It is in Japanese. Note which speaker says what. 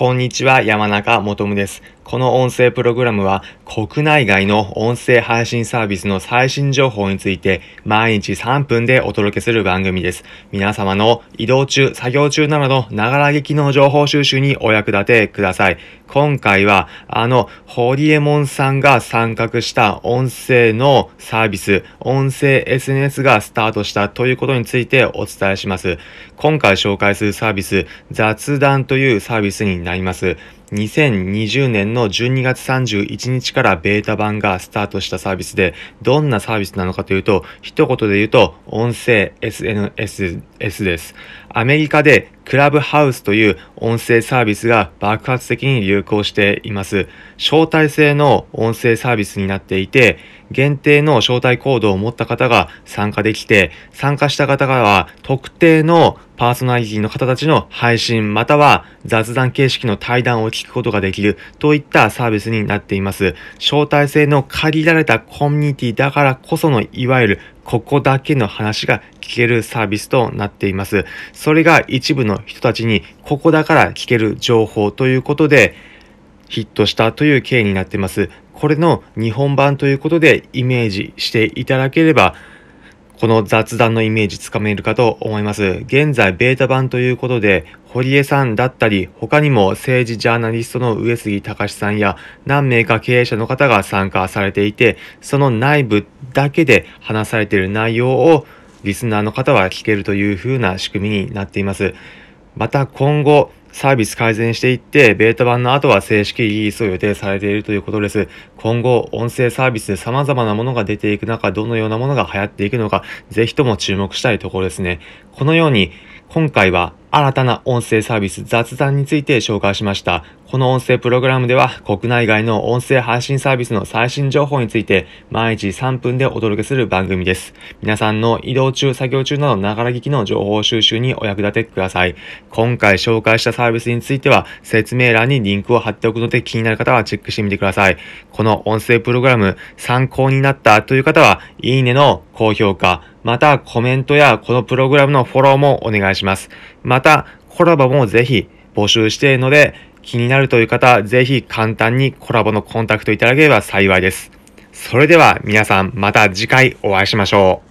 Speaker 1: こんにちは、山中もとむです。この音声プログラムは国内外の音声配信サービスの最新情報について毎日3分でお届けする番組です。皆様の移動中、作業中などのながら劇の情報収集にお役立てください。今回はあのホリエモンさんが参画した音声のサービス、音声 SNS がスタートしたということについてお伝えします。今回紹介するサービス、雑談というサービスになります。2020年の12月31日からベータ版がスタートしたサービスで、どんなサービスなのかというと、一言で言うと、音声 SNS です。アメリカでクラブハウスという音声サービスが爆発的に流行しています。招待制の音声サービスになっていて、限定の招待コードを持った方が参加できて、参加した方からは特定のパーソナリティの方たちの配信または雑談形式の対談を聞くことができるといったサービスになっています。招待制の限られたコミュニティだからこそのいわゆるここだけの話が聞けるサービスとなっています。それが一部の人たちにここだから聞ける情報ということでヒットしたという経緯になっています。これの日本版ということでイメージしていただければこの雑談のイメージつかめるかと思います。現在ベータ版ということで、堀江さんだったり、他にも政治ジャーナリストの上杉隆さんや何名か経営者の方が参加されていて、その内部だけで話されている内容をリスナーの方は聞けるという風な仕組みになっています。また今後、サービス改善していって、ベータ版の後は正式リリースを予定されているということです。今後、音声サービスで様々なものが出ていく中、どのようなものが流行っていくのか、ぜひとも注目したいところですね。このように、今回は新たな音声サービス雑談について紹介しました。この音声プログラムでは国内外の音声配信サービスの最新情報について毎日3分でお届けする番組です。皆さんの移動中、作業中などながら聞きの情報収集にお役立てください。今回紹介したサービスについては説明欄にリンクを貼っておくので気になる方はチェックしてみてください。この音声プログラム参考になったという方は、いいねの高評価、またコメントやこのプログラムのフォローもお願いします。また、コラボもぜひ募集しているので、気になるという方、ぜひ簡単にコラボのコンタクトいただければ幸いです。それでは皆さんまた次回お会いしましょう。